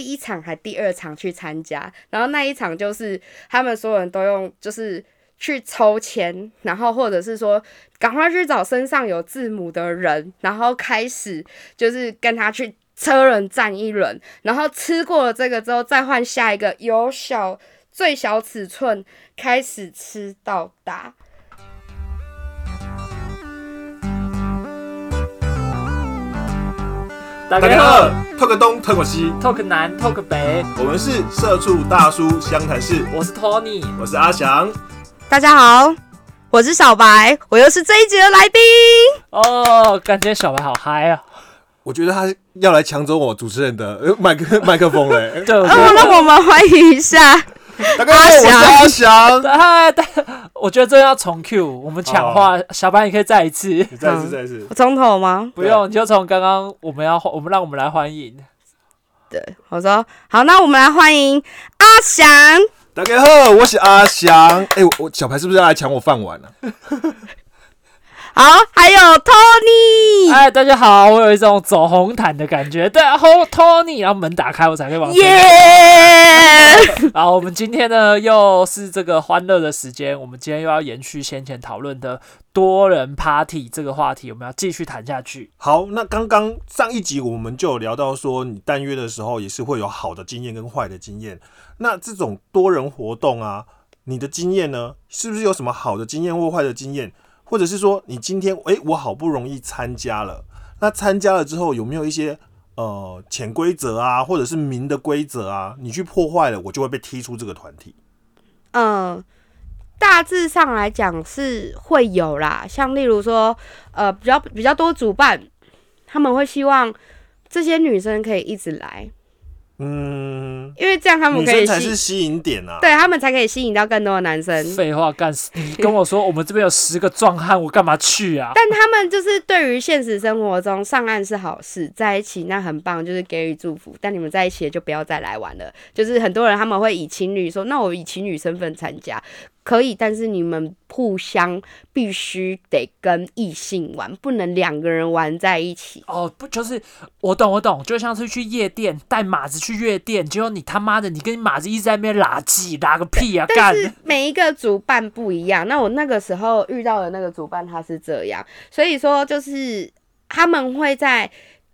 第一场还第二场去参加，然后那一场就是他们所有人都用就是去抽签，然后或者是说赶快去找身上有字母的人，然后开始就是跟他去车轮战一轮，然后吃过了这个之后再换下一个由小最小尺寸开始吃到大。大大家好，talk 东 talk 西，，talk 南 talk 北，我们是社畜大叔湘潭市，我是 Tony，我是阿翔。大家好，我是小白，我又是这一集的来宾。哦，感觉小白好嗨啊！我觉得他要来抢走我主持人的呃麦克 麦克风嘞。对，我们欢迎一下大家好，我是阿翔。我觉得这要重 Q，我们抢话，小白你可以再一次，你再一次，再一次。我从头吗？不用，你就从刚刚我们要我们让我们来欢迎，对，我说好，那我们来欢迎阿翔。大家好，我是阿翔。哎，我我小白是不是要来抢我饭碗啊？好，还有 Tony，哎，大家好，我有一种走红毯的感觉，对，后 Tony，然后门打开我才可以往前耶！然后我们今天呢，又是这个欢乐的时间。我们今天又要延续先前讨论的多人 party 这个话题，我们要继续谈下去。好，那刚刚上一集我们就有聊到说，你单约的时候也是会有好的经验跟坏的经验。那这种多人活动啊，你的经验呢，是不是有什么好的经验或坏的经验？或者是说，你今天诶，我好不容易参加了，那参加了之后有没有一些呃潜规则啊，或者是明的规则啊，你去破坏了，我就会被踢出这个团体？嗯，大致上来讲是会有啦，像例如说，呃，比较比较多主办，他们会希望这些女生可以一直来，嗯，因为这样他们女可以才是吸引点啊。对他们才可以吸引到更多的男生。废话干死！你跟我说我们这边有十个壮汉，我干嘛去啊？但他们就是对于现实生活中上岸是好事，在一起那很棒，就是给予祝福。但你们在一起了就不要再来玩了。就是很多人他们会以情侣说，那我以情侣身份参加可以，但是你们互相必须得跟异性玩，不能两个人玩在一起。哦，不就是我懂我懂，就像是去夜店带马子去夜店，结果你他妈的你跟马子一直在那边拉鸡拉个屁啊干！但是每一个主办不一样，那我那个时候遇到的那个主办他是这样，所以说就是他们会在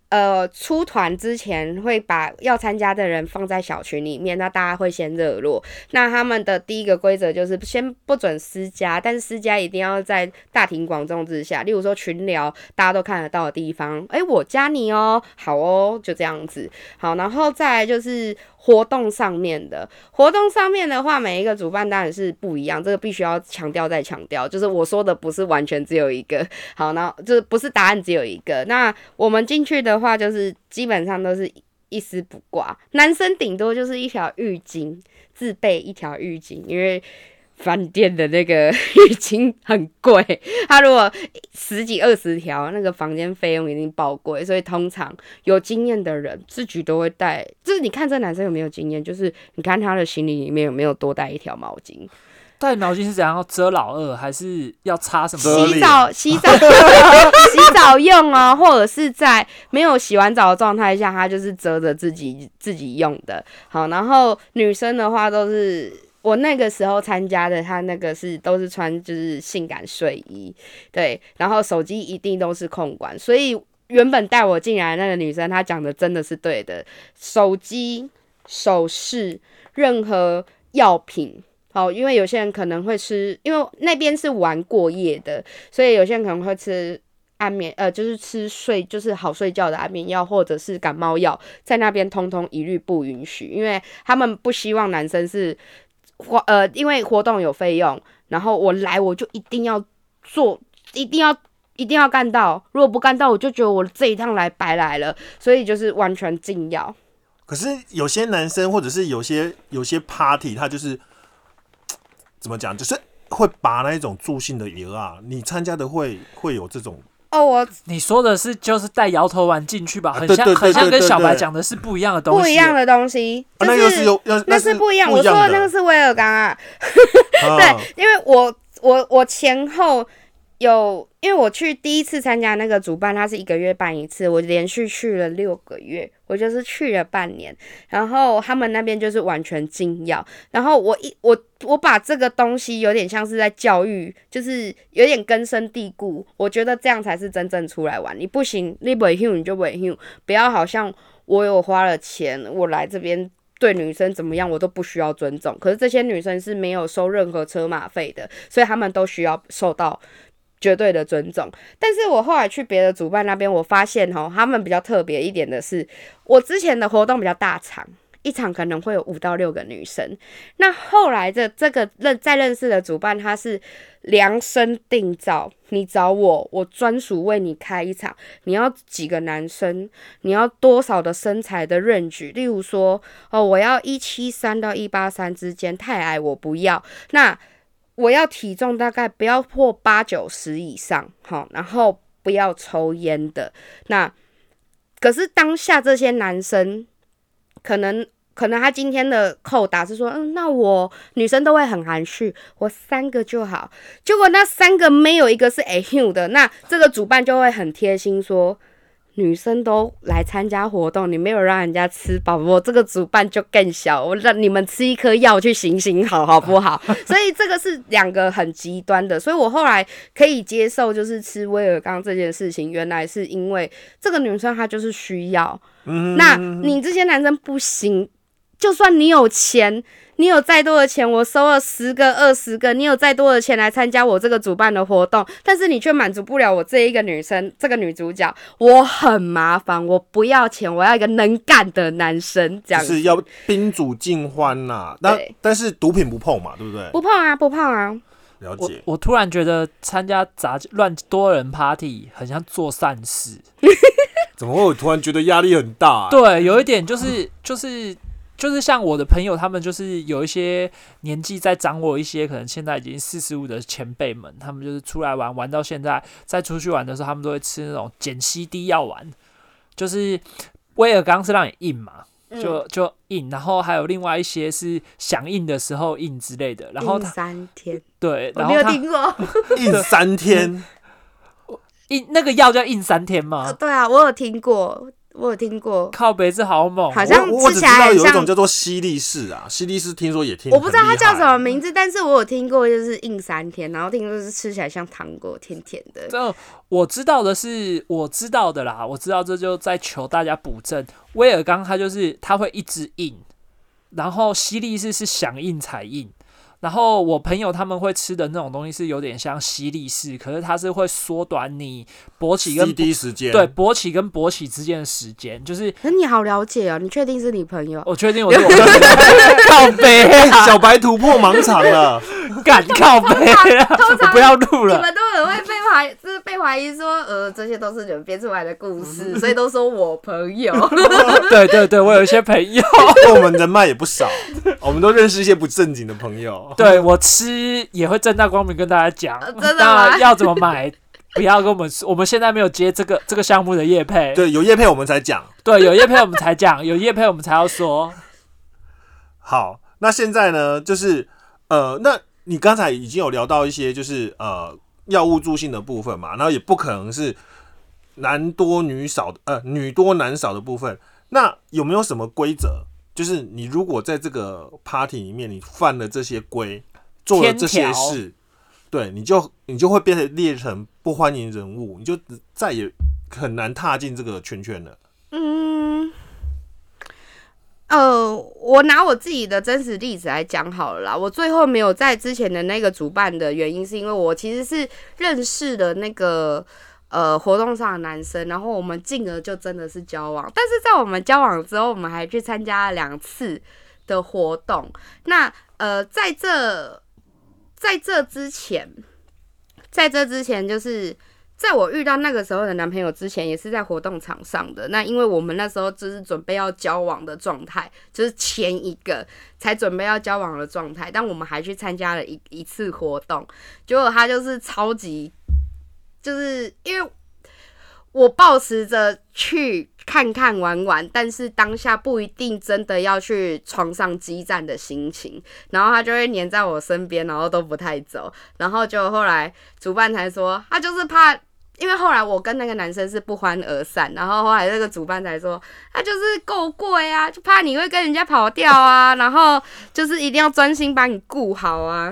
呃出团之前会把要参加的人放在小群里面，那大家会先热络。那他们的第一个规则就是先不准私加，但是私加一定要在大庭广众之下，例如说群聊大家都看得到的地方，哎，我加你哦，好哦，就这样子。好，然后再就是活动上面的，活动上面的话，每一个主办当然是不一样，这个必须要强调再强调，就是我说的不是完全只有一个，好，然后就是不是答案只有一个。那我们进去的话，就是基本上都是一丝不挂，男生顶多就是一条浴巾，自备一条浴巾，因为。饭店的那个 浴巾很贵，他如果十几二十条，那个房间费用一定爆贵，所以通常有经验的人自己都会带。就是你看这男生有没有经验，就是你看他的行李里面有没有多带一条毛巾。带毛巾是怎样要遮老二，还是要擦什么？遮洗澡、洗澡、洗澡用啊，或者是在没有洗完澡的状态下，他就是遮着自己自己用的。好，然后女生的话都是。我那个时候参加的，她那个是都是穿就是性感睡衣，对，然后手机一定都是控管，所以原本带我进来的那个女生，她讲的真的是对的，手机、首饰、任何药品，哦，因为有些人可能会吃，因为那边是玩过夜的，所以有些人可能会吃安眠，呃，就是吃睡，就是好睡觉的安眠药，或者是感冒药，在那边通通一律不允许，因为他们不希望男生是。活呃，因为活动有费用，然后我来我就一定要做，一定要一定要干到，如果不干到，我就觉得我这一趟来白来了，所以就是完全禁药。可是有些男生或者是有些有些 party，他就是怎么讲，就是会拔那一种助兴的油啊。你参加的会会有这种哦，我你说的是就是带摇头丸进去吧，很像很像跟小白讲的是不一样的东西，不一样的东西，那个是有那是是不一样。我说的的那个是威尔刚啊，啊 对，因为我我我前后有，因为我去第一次参加那个主办，他是一个月办一次，我连续去了六个月，我就是去了半年。然后他们那边就是完全禁药，然后我一我我把这个东西有点像是在教育，就是有点根深蒂固。我觉得这样才是真正出来玩。你不行，你不 h 你就不 h 不要好像我有花了钱，我来这边对女生怎么样，我都不需要尊重。可是这些女生是没有收任何车马费的，所以他们都需要受到。绝对的尊重，但是我后来去别的主办那边，我发现哦，他们比较特别一点的是，我之前的活动比较大场，一场可能会有五到六个女生。那后来的这个认再认识的主办，他是量身定造，你找我，我专属为你开一场。你要几个男生？你要多少的身材的认举？例如说，哦，我要一七三到一八三之间，太矮我不要。那我要体重大概不要破八九十以上，好，然后不要抽烟的。那可是当下这些男生，可能可能他今天的扣打是说，嗯，那我女生都会很含蓄，我三个就好。结果那三个没有一个是 A U 的，那这个主办就会很贴心说。女生都来参加活动，你没有让人家吃饱，我这个主办就更小，我让你们吃一颗药去行行好，好不好？所以这个是两个很极端的，所以我后来可以接受，就是吃威尔刚这件事情，原来是因为这个女生她就是需要，那你这些男生不行，就算你有钱。你有再多的钱，我收了十个、二十个，你有再多的钱来参加我这个主办的活动，但是你却满足不了我这一个女生，这个女主角，我很麻烦，我不要钱，我要一个能干的男生，这样是要宾主尽欢呐。那但是毒品不碰嘛，对不对？不碰啊，不碰啊。了解。我突然觉得参加杂乱多人 party 很像做善事，怎么会？我突然觉得压力很大。对，有一点就是就是。就是像我的朋友，他们就是有一些年纪在长我一些，可能现在已经四十五的前辈们，他们就是出来玩玩到现在，再出去玩的时候，他们都会吃那种碱西滴药丸，就是威尔刚是让你硬嘛，就就硬，然后还有另外一些是响应的时候硬之类的，然后三天，对，我没有听过 硬三天，硬那个药叫硬三天吗？对啊，我有听过。我有听过，靠北是好猛，好像我吃起来有一种叫做西力士啊，西力士听说也听，我不知道它叫什么名字，但是我有听过，就是硬三天，然后听说是吃起来像糖果，甜甜的。这我知道的是，我知道的啦，我知道这就在求大家补正。威尔刚他就是他会一直硬，然后西力士是响应才硬。然后我朋友他们会吃的那种东西是有点像吸力式，可是它是会缩短你勃起跟时间，对勃起跟勃起之间的时间，就是。可你好了解哦，你确定是你朋友？我确定我是我 靠背，小白突破盲肠了，敢 靠背我不要录了。你们都很会被怀，就是被怀疑说，呃，这些都是你们编出来的故事，所以都说我朋友。对对对，我有一些朋友，我们人脉也不少，我们都认识一些不正经的朋友。对我吃也会正大光明跟大家讲，真的吗？要怎么买？不要跟我们说，我们现在没有接这个这个项目的叶配。对，有叶配我们才讲。对，有叶配我们才讲，有叶配我们才要说。好，那现在呢，就是呃，那你刚才已经有聊到一些，就是呃，药物助性的部分嘛，然后也不可能是男多女少的，呃，女多男少的部分。那有没有什么规则？就是你如果在这个 party 里面，你犯了这些规，做了这些事，对，你就你就会变成列成不欢迎人物，你就再也很难踏进这个圈圈了。嗯，呃，我拿我自己的真实例子来讲好了啦。我最后没有在之前的那个主办的原因，是因为我其实是认识的那个。呃，活动上的男生，然后我们进而就真的是交往。但是在我们交往之后，我们还去参加了两次的活动。那呃，在这在这之前，在这之前，就是在我遇到那个时候的男朋友之前，也是在活动场上的。那因为我们那时候就是准备要交往的状态，就是前一个才准备要交往的状态，但我们还去参加了一一次活动，结果他就是超级。就是因为我抱持着去看看玩玩，但是当下不一定真的要去床上激战的心情，然后他就会黏在我身边，然后都不太走，然后就后来主办才说他就是怕，因为后来我跟那个男生是不欢而散，然后后来那个主办才说他就是够贵啊，就怕你会跟人家跑掉啊，然后就是一定要专心把你顾好啊。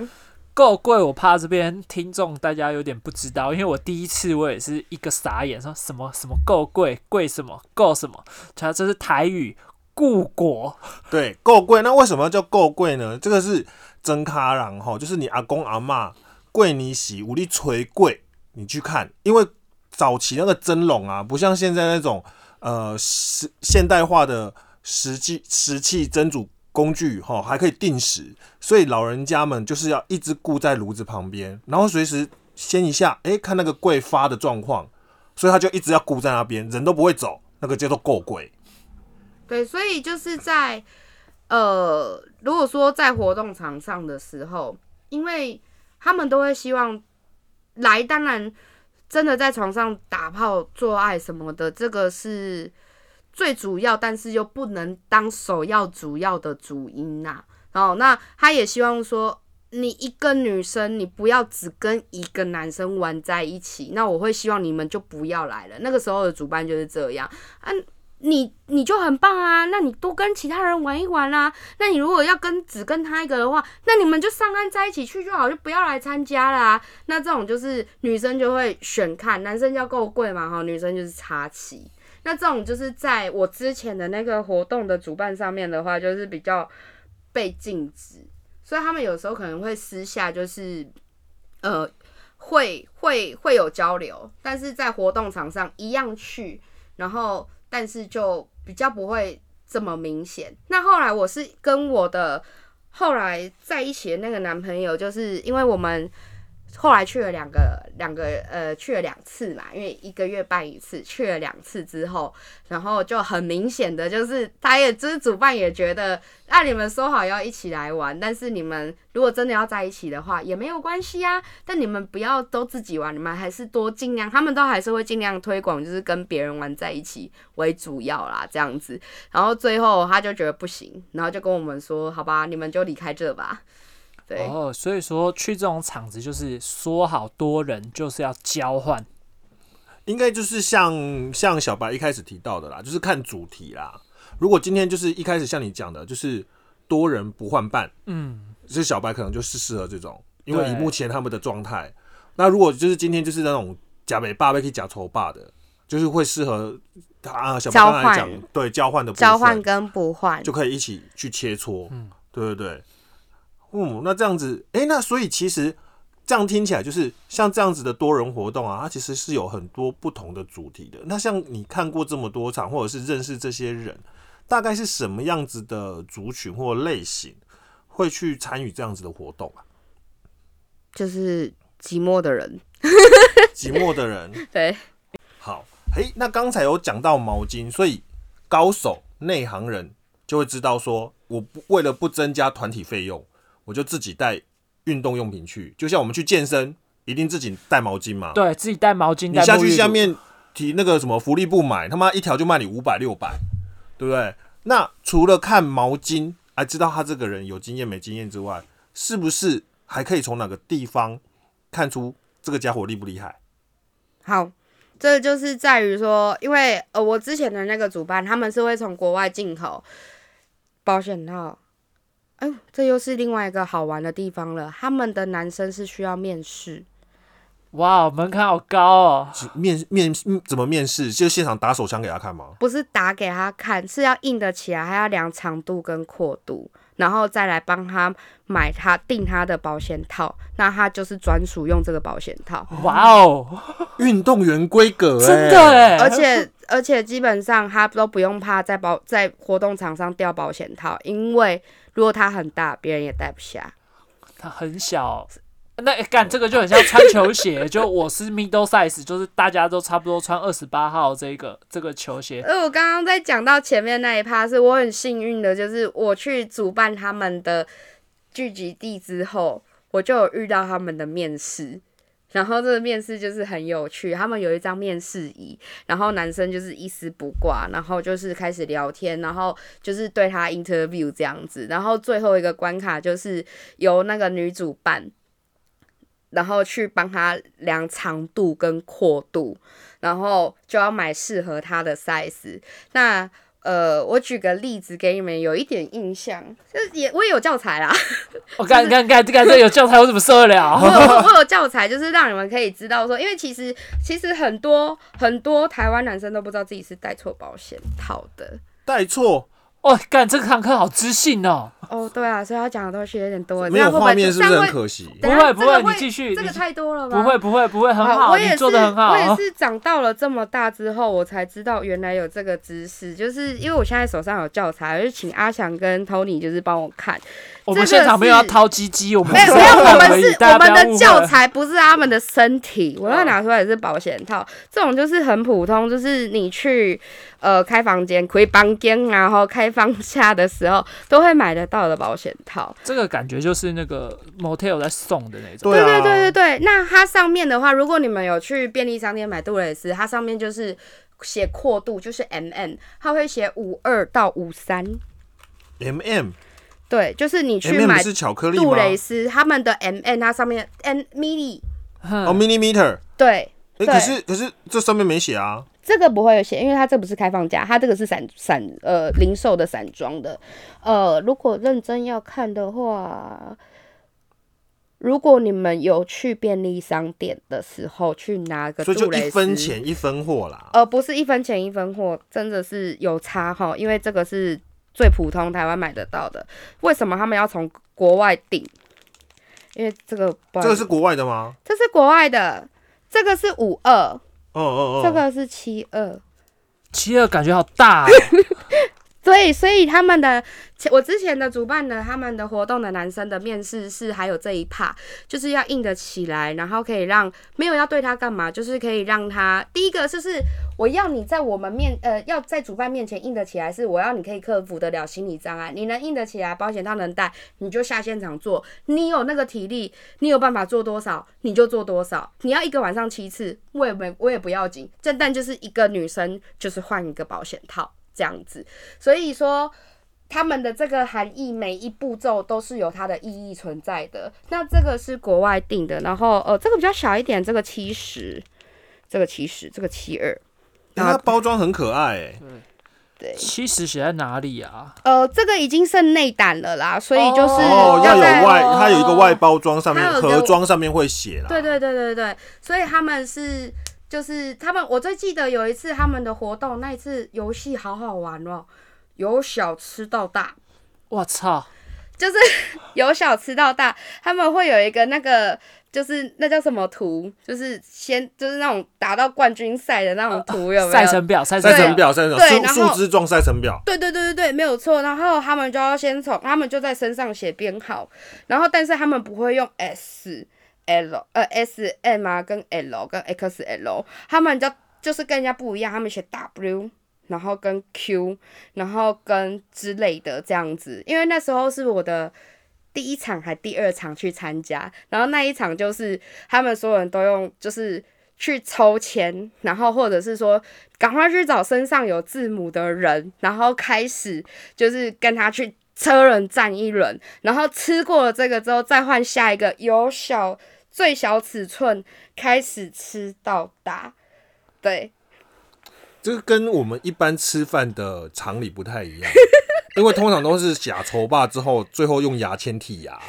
够贵，我怕这边听众大家有点不知道，因为我第一次我也是一个傻眼，说什么什么够贵，贵什么够什么，它这是台语故国，对，够贵。那为什么叫够贵呢？这个是真卡郎哈，就是你阿公阿妈贵你喜武力锤贵，你去看，因为早期那个蒸笼啊，不像现在那种呃现代化的石器石器蒸煮。工具哈还可以定时，所以老人家们就是要一直顾在炉子旁边，然后随时掀一下，哎，看那个柜发的状况，所以他就一直要顾在那边，人都不会走，那个叫做够柜。对，所以就是在呃，如果说在活动场上的时候，因为他们都会希望来，当然真的在床上打炮做爱什么的，这个是。最主要，但是又不能当首要主要的主因呐。然后，那他也希望说，你一个女生，你不要只跟一个男生玩在一起。那我会希望你们就不要来了。那个时候的主办就是这样啊，你你就很棒啊，那你多跟其他人玩一玩啦。那你如果要跟只跟他一个的话，那你们就上岸在一起去就好，就不要来参加啦。那这种就是女生就会选看，男生要够贵嘛哈，女生就是插旗。那这种就是在我之前的那个活动的主办上面的话，就是比较被禁止，所以他们有时候可能会私下就是，呃，会会会有交流，但是在活动场上一样去，然后但是就比较不会这么明显。那后来我是跟我的后来在一起的那个男朋友，就是因为我们。后来去了两个两个呃去了两次嘛，因为一个月办一次，去了两次之后，然后就很明显的就是，他也就是主办也觉得，那你们说好要一起来玩，但是你们如果真的要在一起的话也没有关系啊，但你们不要都自己玩，你们还是多尽量，他们都还是会尽量推广，就是跟别人玩在一起为主要啦，这样子，然后最后他就觉得不行，然后就跟我们说，好吧，你们就离开这吧。哦，所以说去这种场子就是说好多人就是要交换，应该就是像像小白一开始提到的啦，就是看主题啦。如果今天就是一开始像你讲的，就是多人不换伴，嗯，这小白可能就是适合这种，因为以目前他们的状态，那如果就是今天就是那种假美霸可以假丑霸的，就是会适合他小白刚才讲对交换的交换跟不换就可以一起去切磋，嗯，对对对。嗯，那这样子，哎，那所以其实这样听起来，就是像这样子的多人活动啊，它其实是有很多不同的主题的。那像你看过这么多场，或者是认识这些人，大概是什么样子的族群或类型会去参与这样子的活动啊？就是寂寞的人，寂寞的人。对，好，诶，那刚才有讲到毛巾，所以高手内行人就会知道说，我不为了不增加团体费用。我就自己带运动用品去，就像我们去健身，一定自己带毛巾嘛。对自己带毛巾，你下去下面提那个什么福利部买，他妈一条就卖你五百六百，对不对？那除了看毛巾，还知道他这个人有经验没经验之外，是不是还可以从哪个地方看出这个家伙厉不厉害？好，这就是在于说，因为呃，我之前的那个主办，他们是会从国外进口保险套。哎，这又是另外一个好玩的地方了。他们的男生是需要面试，哇，门槛好高哦！面面怎么面试？就现场打手枪给他看吗？不是打给他看，是要硬得起来，还要量长度跟阔度，然后再来帮他买他订他的保险套。那他就是专属用这个保险套。哇哦，运动员规格，真的哎！而且而且基本上他都不用怕在保在活动场上掉保险套，因为。如果它很大，别人也带不下。它很小，那干这个就很像穿球鞋。就我是 middle size，就是大家都差不多穿二十八号这个这个球鞋。而，我刚刚在讲到前面那一趴，是我很幸运的，就是我去主办他们的聚集地之后，我就有遇到他们的面试。然后这个面试就是很有趣，他们有一张面试椅，然后男生就是一丝不挂，然后就是开始聊天，然后就是对他 interview 这样子，然后最后一个关卡就是由那个女主办。然后去帮他量长度跟阔度，然后就要买适合他的 size。那呃，我举个例子给你们有一点印象，就是也我也有教材啦，我 干干干这个有教材我怎么受得了？我有我有教材，就是让你们可以知道说，因为其实其实很多很多台湾男生都不知道自己是戴错保险套的。带错哦，干这堂课好知性哦。哦，对啊，所以他讲的东西有点多，没有画面是不是很可惜？不会不会，你继续，这个太多了吧？不会不会不会，很好，你我也，做的很好我。也是长到了这么大之后，我才知道原来有这个知识。就是因为我现在手上有教材，我就请阿翔跟 Tony 就是帮我看。我们这个现场没有要掏鸡鸡，我们没有没有，我们是我们的教材，不是他们的身体。我要拿出来的是保险套，这种就是很普通，就是你去呃开房间、开房间，然后开放下的时候都会买得到的保险套。这个感觉就是那个 motel 在送的那种。对啊，对对对对，那它上面的话，如果你们有去便利商店买杜蕾斯，它上面就是写阔度，就是 M M，它会写五二到五三。M M 对，就是你去 M M 买是巧克力杜？蕾斯，他们的 M M 它上面 M mini，哼哦，millimeter。对，哎，对可是可是这上面没写啊。这个不会有写，因为它这不是开放价，它这个是散散呃零售的散装的。呃，如果认真要看的话，如果你们有去便利商店的时候去拿个所以就一分钱一分货啦。呃，不是一分钱一分货，真的是有差哈，因为这个是最普通台湾买得到的。为什么他们要从国外订？因为这个这个是国外的吗？这是国外的，这个是五二，哦哦哦，这个是七二。七二感觉好大、哦，所以，所以他们的我之前的主办的他们的活动的男生的面试是还有这一趴，就是要硬得起来，然后可以让没有要对他干嘛，就是可以让他第一个就是我要你在我们面呃要在主办面前硬得起来，是我要你可以克服得了心理障碍，你能硬得起来，保险套能戴，你就下现场做，你有那个体力，你有办法做多少你就做多少，你要一个晚上七次，我也没我也不要紧，这但就是一个女生就是换一个保险套。这样子。所以说，他们的这个含义每一步骤都是有它的意义存在的。那这个是国外定的，然后呃，这个比较小一点，这个七十，这个七十，这个七二，哎它包装很可爱哎。对，七十写在哪里啊？呃，这个已经剩内胆了啦，所以就是哦，要有外，它有一个外包装，上面盒装上面会写啦。对对对对对，所以他们是就是他们，我最记得有一次他们的活动，那一次游戏好好玩哦，由小吃到大。我操！就是由小吃到大，他们会有一个那个，就是那叫什么图，就是先就是那种打到冠军赛的那种图，有没有？赛程表，赛程表，赛程表，对树枝状赛程表。对对对对对，没有错。然后他们就要先从，他们就在身上写编号，然后但是他们不会用 S L 呃 S M 啊跟 L 跟 X L，他们就就是跟人家不一样，他们写 W。然后跟 Q，然后跟之类的这样子，因为那时候是我的第一场还第二场去参加，然后那一场就是他们所有人都用就是去抽签，然后或者是说赶快去找身上有字母的人，然后开始就是跟他去车轮战一轮，然后吃过了这个之后再换下一个，由小最小尺寸开始吃到大，对，这个跟我们一般吃饭的常理不太一样，因为通常都是假筹霸之后，最后用牙签剔牙。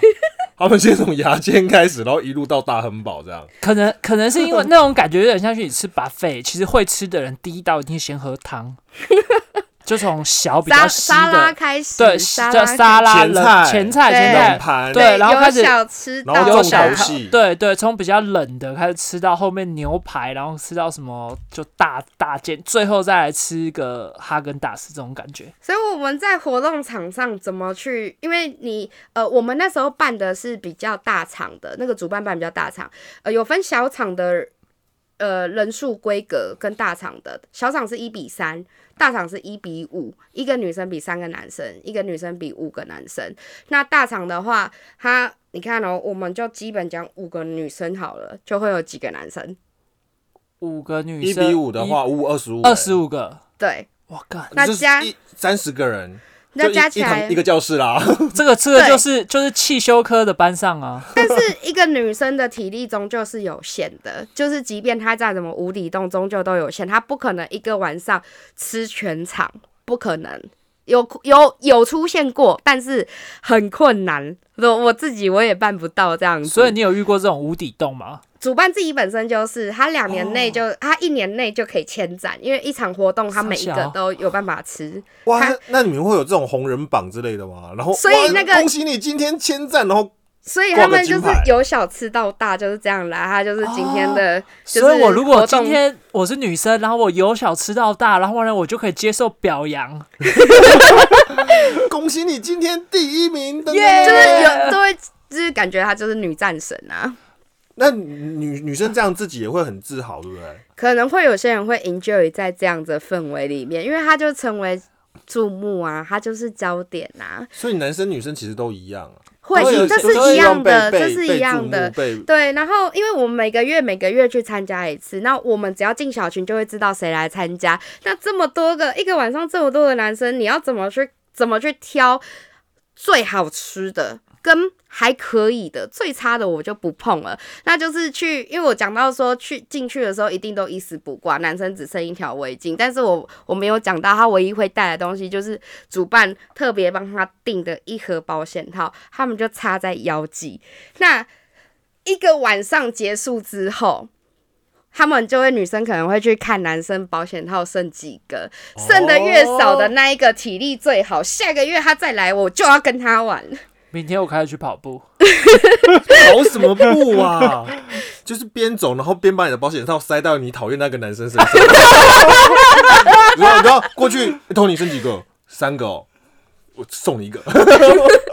他们先从牙签开始，然后一路到大亨堡这样。可能可能是因为那种感觉有点像是你吃 buffet，其实会吃的人第一道一定先喝汤，就从小比较沙稀沙拉的，开始，对，叫沙拉沙拉冷前菜前菜对前菜，冷盘，对然后开始小吃到然后小戏，对对，从比较冷的开始吃到后面牛排，然后吃到什么就大大件，最后再来吃一个哈根达斯这种感觉。所以我们在活动场上怎么去？因为你呃，我们那时候办的是比较大场的，那个主办办比较大场，呃，有分小场的呃人数规格跟大厂的，小厂是一比三，大厂是一比五，一个女生比三个男生，一个女生比五个男生。那大厂的话，它你看哦，我们就基本讲五个女生好了，就会有几个男生。五个女生一，比五的话，五二十五，二十五个，对，我干，就是那加一三十个人，那加起来一个教室啦。这个这个就是就是汽修科的班上啊，但是一个女生的体力终究是有限的，就是即便她再怎么无底洞，终究都有限，她不可能一个晚上吃全场，不可能。有有有出现过，但是很困难，我我自己我也办不到这样子。所以你有遇过这种无底洞吗？主办自己本身就是，他两年内哦就、他一年内就可以签展，因为一场活动他每一个都有办法吃。哇，那那你们会有这种红人榜之类的吗？然后，所以那个恭喜你今天签赞，然后所以他们就是由小吃到大就是这样来，他就是今天的、就是所以我如果今天我是女生，然后我由小吃到大，然后呢我就可以接受表扬，恭喜你今天第一名的。耶就是有都会就是感觉她就是女战神啊。那女女生这样自己也会很自豪，对不对？可能会有些人会 enjoy 在这样子的氛围里面，因为他就成为注目啊，他就是焦点啊。所以男生女生其实都一样啊，会这是一样的，这是一样的。对，然后因为我们每个月每个月去参加一次，那我们只要进小群就会知道谁来参加。那这么多个一个晚上这么多的男生，你要怎么去怎么去挑最好吃的？跟还可以的，最差的我就不碰了。那就是去，因为我讲到说去进去的时候一定都一丝不挂，男生只剩一条围巾，但是我我没有讲到他唯一会带的东西就是主办特别帮他订的一盒保险套，他们就插在腰际。那一个晚上结束之后。他们就会女生可能会去看男生保险套剩几个，剩的越少的那一个体力最好。下个月他再来，我就要跟他玩。明天我开始去跑步，跑什么步啊？就是边走，然后边把你的保险套塞到你讨厌那个男生身上。然后过去，欸偷你生几个？三个哦，我送你一个。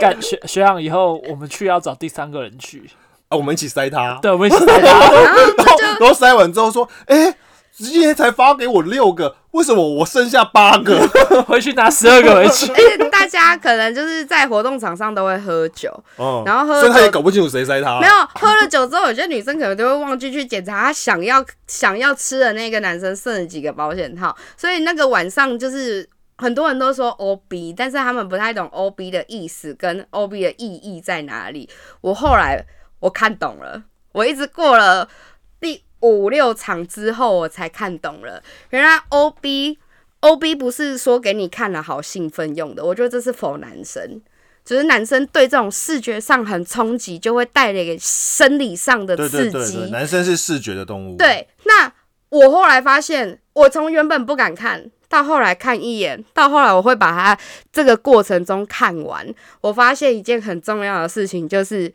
感学学长以后我们去要找第三个人去，啊，我们一起塞他。对，我们一起塞他。然后然后塞完之后说：“哎、今天才发给我六个，为什么我剩下八个？回去拿十二个回去。而且大家可能就是在活动场上都会喝酒，哦，然后喝所以他也搞不清楚谁塞他。没有喝了酒之后，有些女生可能就会忘记去检查她想要想要吃的那个男生剩了几个保险套，所以那个晚上就是很多人都说 O B，但是他们不太懂 O B 的意思跟 O B 的意义在哪里。我后来我看懂了，我一直过了第五六场之后，我才看懂了，原来 O B O B 不是说给你看了好兴奋用的，我觉得这是否男生。只是男生对这种视觉上很冲击，就会带来生理上的刺激。对对对，男生是视觉的动物。，对，那我后来发现，我从原本不敢看，到后来看一眼，到后来我会把它这个过程中看完。我发现一件很重要的事情，就是，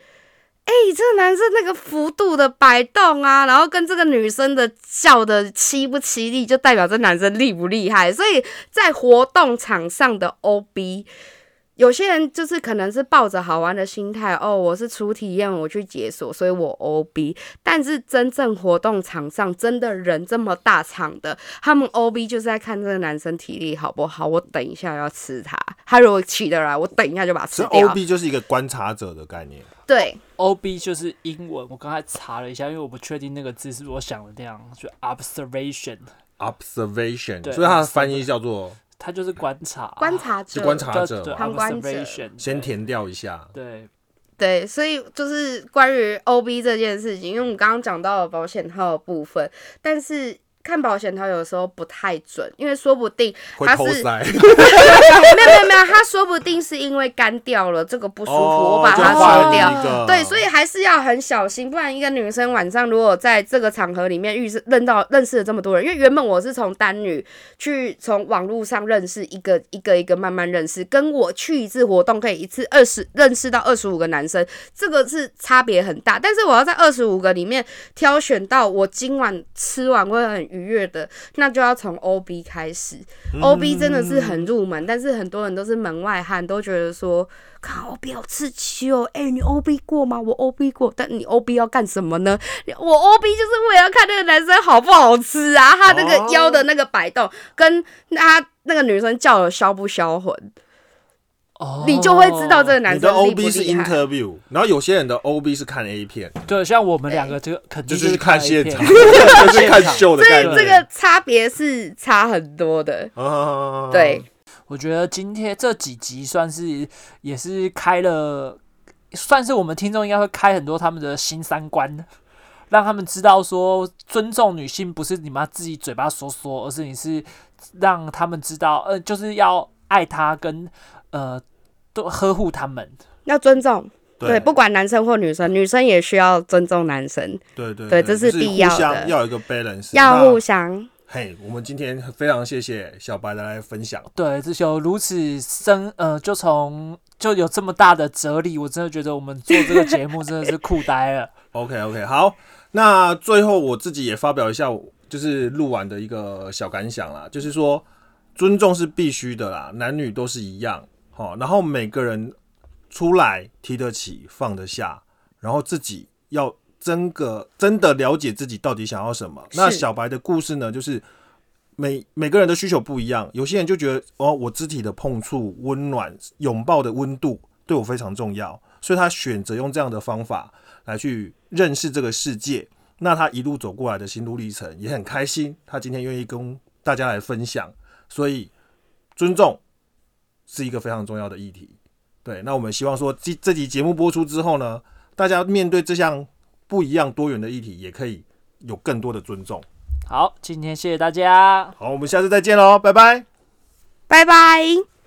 哎、这个男生那个幅度的摆动啊，然后跟这个女生的叫的凄不凄厉，就代表这男生厉不厉害。所以在活动场上的 OB。有些人就是可能是抱着好玩的心态，哦，我是初体验，我去解锁，所以我 OB。但是真正活动场上，真的人这么大场的，他们 OB 就是在看这个男生体力好不好。我等一下要吃他，他如果起得来，我等一下就把他吃掉。OB 就是一个观察者的概念。对 O B 就是英文，我刚才查了一下，因为我不确定那个字是不是我想的那样，就 observation，observation，对所以它的翻译叫做它就是观察，观察者，观察者，旁观者。先填掉一下。对，对，所以就是关于 OB 这件事情，因为我们刚刚讲到了保险套的部分，但是看保险套有时候不太准，因为说不定会他是没有没有没有，他说不定是因为干掉了，这个不舒服，哦我把它就换抽掉。对，所以还是要很小心，不然一个女生晚上如果在这个场合里面遇识认到认识了这么多人，因为原本我是从单女去从网络上认识一个一个一个慢慢认识，跟我去一次活动可以一次二十认识到二十五个男生，这个是差别很大。但是我要在二十五个里面挑选到我今晚吃完会很愉悦的，那就要从 O B 开始。O B 真的是很入门，但是很多人都是门外汉，都觉得说，看 O B 好刺激哦。哎、你 O B 过吗？我 O B 过，但你 O B 要干什么呢？我 O B 就是为了看那个男生好不好吃啊，他那个腰的那个摆动，跟他那个女生叫的销不销魂，哦，你就会知道这个男你的 OB 是 interview，然后有些人的 OB 是看 A 片，对，像我们两个这个肯定就是看现场，就是看秀的所概念。以这个差别是差很多的，啊对，我觉得今天这几集算是也是开了，算是我们听众应该会开很多他们的新三观，让他们知道说尊重女性不是你妈自己嘴巴说说，而是你是让他们知道，呃，就是要爱她跟呃都呵护他们。要尊重，对，对不管男生或女生，女生也需要尊重男生，对对对这是必要互相的要有一个 balance，要那互相。嘿，我们今天非常谢谢小白的来分享。对，这有如此深，呃，就从就有这么大的哲理，我真的觉得我们做这个节目真的是酷呆了。OK OK，好，那最后我自己也发表一下，就是录完的一个小感想啦，就是说尊重是必须的啦，男女都是一样，好，然后每个人出来提得起放得下，然后自己要真个真的了解自己到底想要什么。那小白的故事呢，就是每每个人的需求不一样，有些人就觉得哦，我肢体的碰触、温暖、拥抱的温度对我非常重要，所以他选择用这样的方法来去认识这个世界。那他一路走过来的心路历程也很开心，他今天愿意跟大家来分享，所以尊重是一个非常重要的议题。对，那我们希望说这这集节目播出之后呢，大家面对这项不一样多元的议题，也可以有更多的尊重。好，今天谢谢大家。好，我们下次再见喽，拜拜。拜拜。